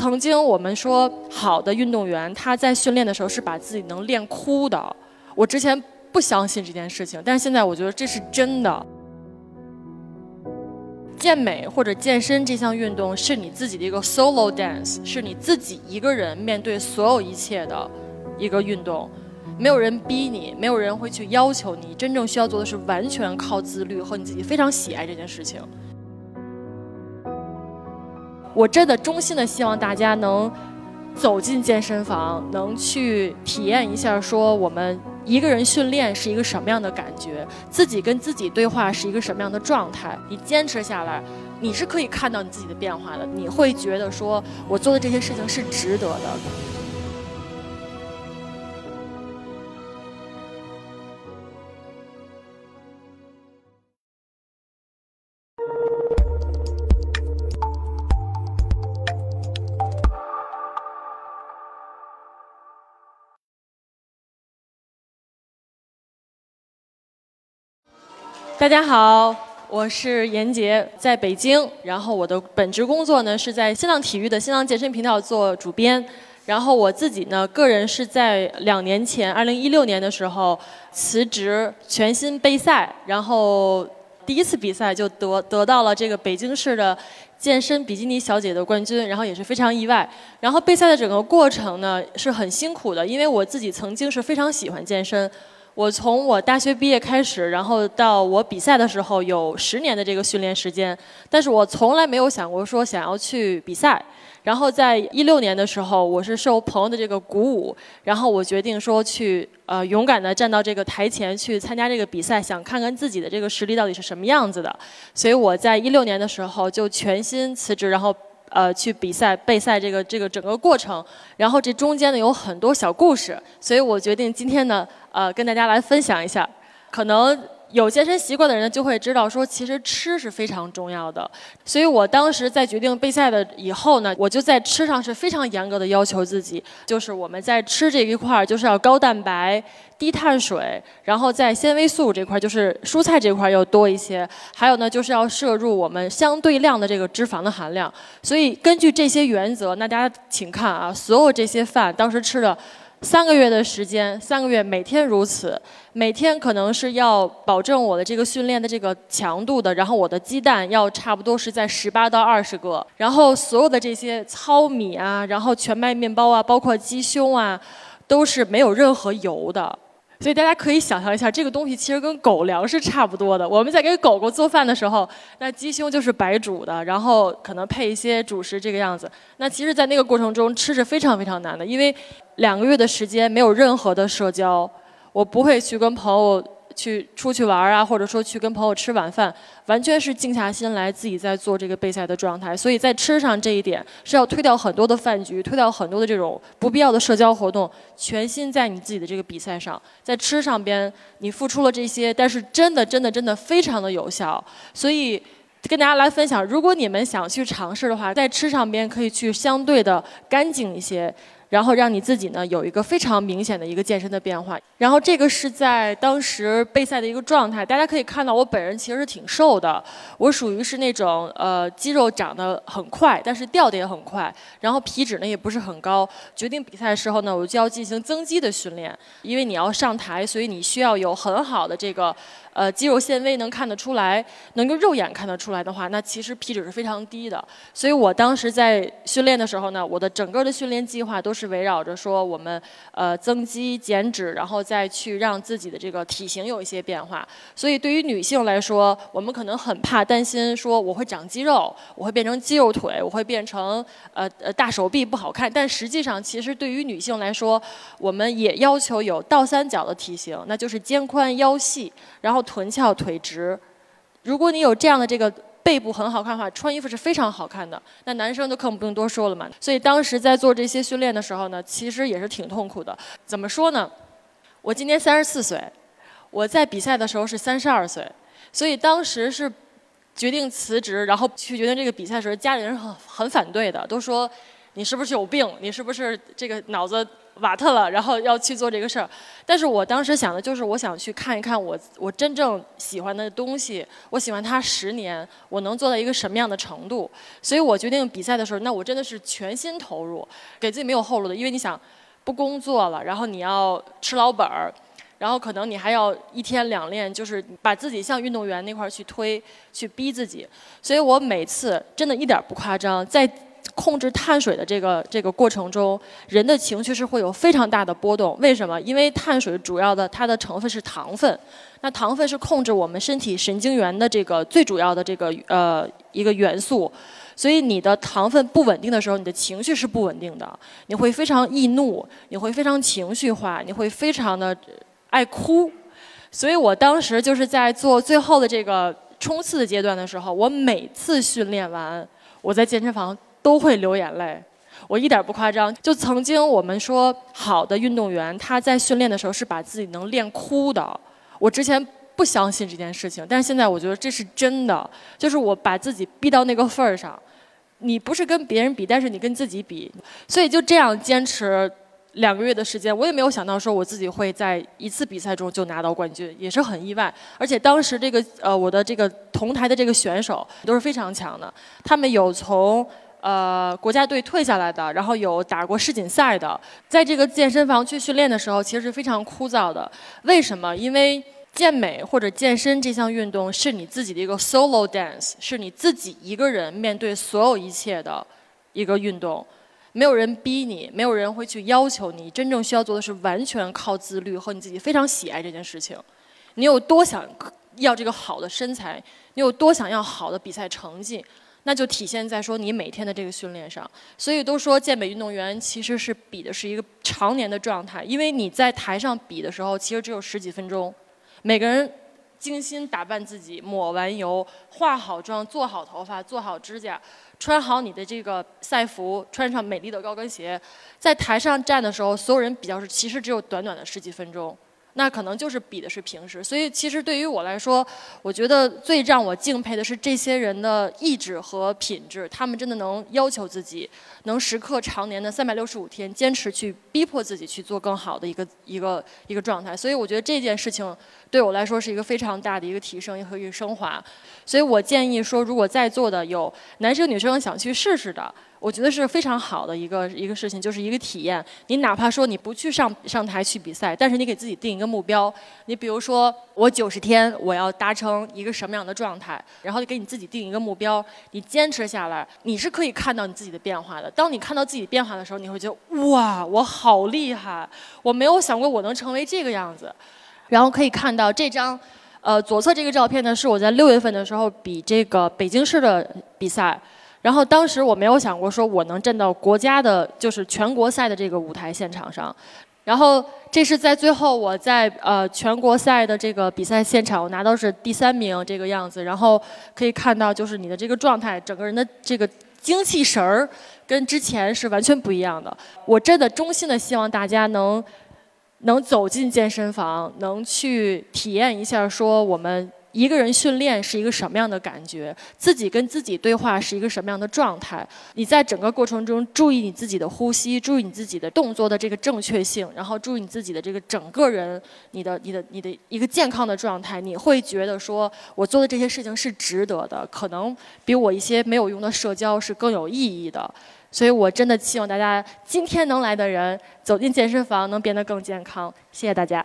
曾经我们说好的运动员，他在训练的时候是把自己能练哭的。我之前不相信这件事情，但是现在我觉得这是真的。健美或者健身这项运动是你自己的一个 solo dance，是你自己一个人面对所有一切的一个运动，没有人逼你，没有人会去要求你，真正需要做的是完全靠自律和你自己非常喜爱这件事情。我真的衷心的希望大家能走进健身房，能去体验一下，说我们。一个人训练是一个什么样的感觉？自己跟自己对话是一个什么样的状态？你坚持下来，你是可以看到你自己的变化的。你会觉得说，我做的这些事情是值得的。大家好，我是严杰，在北京。然后我的本职工作呢是在新浪体育的新浪健身频道做主编。然后我自己呢，个人是在两年前，二零一六年的时候辞职，全新备赛。然后第一次比赛就得得到了这个北京市的健身比基尼小姐的冠军，然后也是非常意外。然后备赛的整个过程呢是很辛苦的，因为我自己曾经是非常喜欢健身。我从我大学毕业开始，然后到我比赛的时候有十年的这个训练时间，但是我从来没有想过说想要去比赛。然后在一六年的时候，我是受朋友的这个鼓舞，然后我决定说去呃勇敢的站到这个台前去参加这个比赛，想看看自己的这个实力到底是什么样子的。所以我在一六年的时候就全心辞职，然后。呃，去比赛备赛这个这个整个过程，然后这中间呢有很多小故事，所以我决定今天呢，呃，跟大家来分享一下，可能。有健身习惯的人就会知道，说其实吃是非常重要的。所以我当时在决定备赛的以后呢，我就在吃上是非常严格的要求自己，就是我们在吃这一块儿就是要高蛋白、低碳水，然后在纤维素这块就是蔬菜这块要多一些，还有呢就是要摄入我们相对量的这个脂肪的含量。所以根据这些原则，那大家请看啊，所有这些饭当时吃的。三个月的时间，三个月每天如此，每天可能是要保证我的这个训练的这个强度的，然后我的鸡蛋要差不多是在十八到二十个，然后所有的这些糙米啊，然后全麦面包啊，包括鸡胸啊，都是没有任何油的。所以大家可以想象一下，这个东西其实跟狗粮是差不多的。我们在给狗狗做饭的时候，那鸡胸就是白煮的，然后可能配一些主食这个样子。那其实，在那个过程中吃是非常非常难的，因为两个月的时间没有任何的社交，我不会去跟朋友。去出去玩啊，或者说去跟朋友吃晚饭，完全是静下心来自己在做这个备赛的状态。所以在吃上这一点是要推掉很多的饭局，推掉很多的这种不必要的社交活动，全心在你自己的这个比赛上。在吃上边，你付出了这些，但是真的真的真的非常的有效。所以跟大家来分享，如果你们想去尝试的话，在吃上边可以去相对的干净一些。然后让你自己呢有一个非常明显的一个健身的变化。然后这个是在当时备赛的一个状态，大家可以看到我本人其实是挺瘦的，我属于是那种呃肌肉长得很快，但是掉的也很快，然后皮脂呢也不是很高。决定比赛的时候呢，我就要进行增肌的训练，因为你要上台，所以你需要有很好的这个。呃，肌肉纤维能看得出来，能够肉眼看得出来的话，那其实皮脂是非常低的。所以我当时在训练的时候呢，我的整个的训练计划都是围绕着说我们呃增肌减脂，然后再去让自己的这个体型有一些变化。所以对于女性来说，我们可能很怕担心说我会长肌肉，我会变成肌肉腿，我会变成呃呃大手臂不好看。但实际上，其实对于女性来说，我们也要求有倒三角的体型，那就是肩宽腰细，然后。臀翘腿直，如果你有这样的这个背部很好看的话，穿衣服是非常好看的。那男生就更不用多说了嘛。所以当时在做这些训练的时候呢，其实也是挺痛苦的。怎么说呢？我今年三十四岁，我在比赛的时候是三十二岁，所以当时是决定辞职，然后去决定这个比赛的时候，家里人很很反对的，都说你是不是有病？你是不是这个脑子瓦特了，然后要去做这个事儿。但是我当时想的就是，我想去看一看我我真正喜欢的东西，我喜欢它十年，我能做到一个什么样的程度？所以我决定比赛的时候，那我真的是全心投入，给自己没有后路的。因为你想，不工作了，然后你要吃老本儿，然后可能你还要一天两练，就是把自己像运动员那块儿去推，去逼自己。所以我每次真的一点不夸张，在。控制碳水的这个这个过程中，人的情绪是会有非常大的波动。为什么？因为碳水主要的它的成分是糖分，那糖分是控制我们身体神经元的这个最主要的这个呃一个元素。所以你的糖分不稳定的时候，你的情绪是不稳定的，你会非常易怒，你会非常情绪化，你会非常的爱哭。所以我当时就是在做最后的这个冲刺的阶段的时候，我每次训练完，我在健身房。都会流眼泪，我一点不夸张。就曾经我们说，好的运动员他在训练的时候是把自己能练哭的。我之前不相信这件事情，但是现在我觉得这是真的。就是我把自己逼到那个份儿上，你不是跟别人比，但是你跟自己比。所以就这样坚持两个月的时间，我也没有想到说我自己会在一次比赛中就拿到冠军，也是很意外。而且当时这个呃我的这个同台的这个选手都是非常强的，他们有从。呃，国家队退下来的，然后有打过世锦赛的，在这个健身房去训练的时候，其实是非常枯燥的。为什么？因为健美或者健身这项运动是你自己的一个 solo dance，是你自己一个人面对所有一切的一个运动，没有人逼你，没有人会去要求你，真正需要做的是完全靠自律和你自己非常喜爱这件事情。你有多想要这个好的身材，你有多想要好的比赛成绩？那就体现在说你每天的这个训练上，所以都说健美运动员其实是比的是一个常年的状态，因为你在台上比的时候，其实只有十几分钟，每个人精心打扮自己，抹完油，化好妆，做好头发，做好指甲，穿好你的这个赛服，穿上美丽的高跟鞋，在台上站的时候，所有人比较是其实只有短短的十几分钟。那可能就是比的是平时，所以其实对于我来说，我觉得最让我敬佩的是这些人的意志和品质，他们真的能要求自己，能时刻常年的三百六十五天坚持去逼迫自己去做更好的一个一个一个状态，所以我觉得这件事情对我来说是一个非常大的一个提升和一个升华，所以我建议说，如果在座的有男生女生想去试试的。我觉得是非常好的一个一个事情，就是一个体验。你哪怕说你不去上上台去比赛，但是你给自己定一个目标。你比如说，我九十天我要达成一个什么样的状态，然后就给你自己定一个目标，你坚持下来，你是可以看到你自己的变化的。当你看到自己变化的时候，你会觉得哇，我好厉害！我没有想过我能成为这个样子。然后可以看到这张，呃，左侧这个照片呢，是我在六月份的时候比这个北京市的比赛。然后当时我没有想过说我能站到国家的，就是全国赛的这个舞台现场上。然后这是在最后我在呃全国赛的这个比赛现场，我拿到是第三名这个样子。然后可以看到就是你的这个状态，整个人的这个精气神儿跟之前是完全不一样的。我真的衷心的希望大家能能走进健身房，能去体验一下说我们。一个人训练是一个什么样的感觉？自己跟自己对话是一个什么样的状态？你在整个过程中注意你自己的呼吸，注意你自己的动作的这个正确性，然后注意你自己的这个整个人，你的、你的、你的一个健康的状态，你会觉得说我做的这些事情是值得的，可能比我一些没有用的社交是更有意义的。所以我真的希望大家今天能来的人走进健身房能变得更健康。谢谢大家。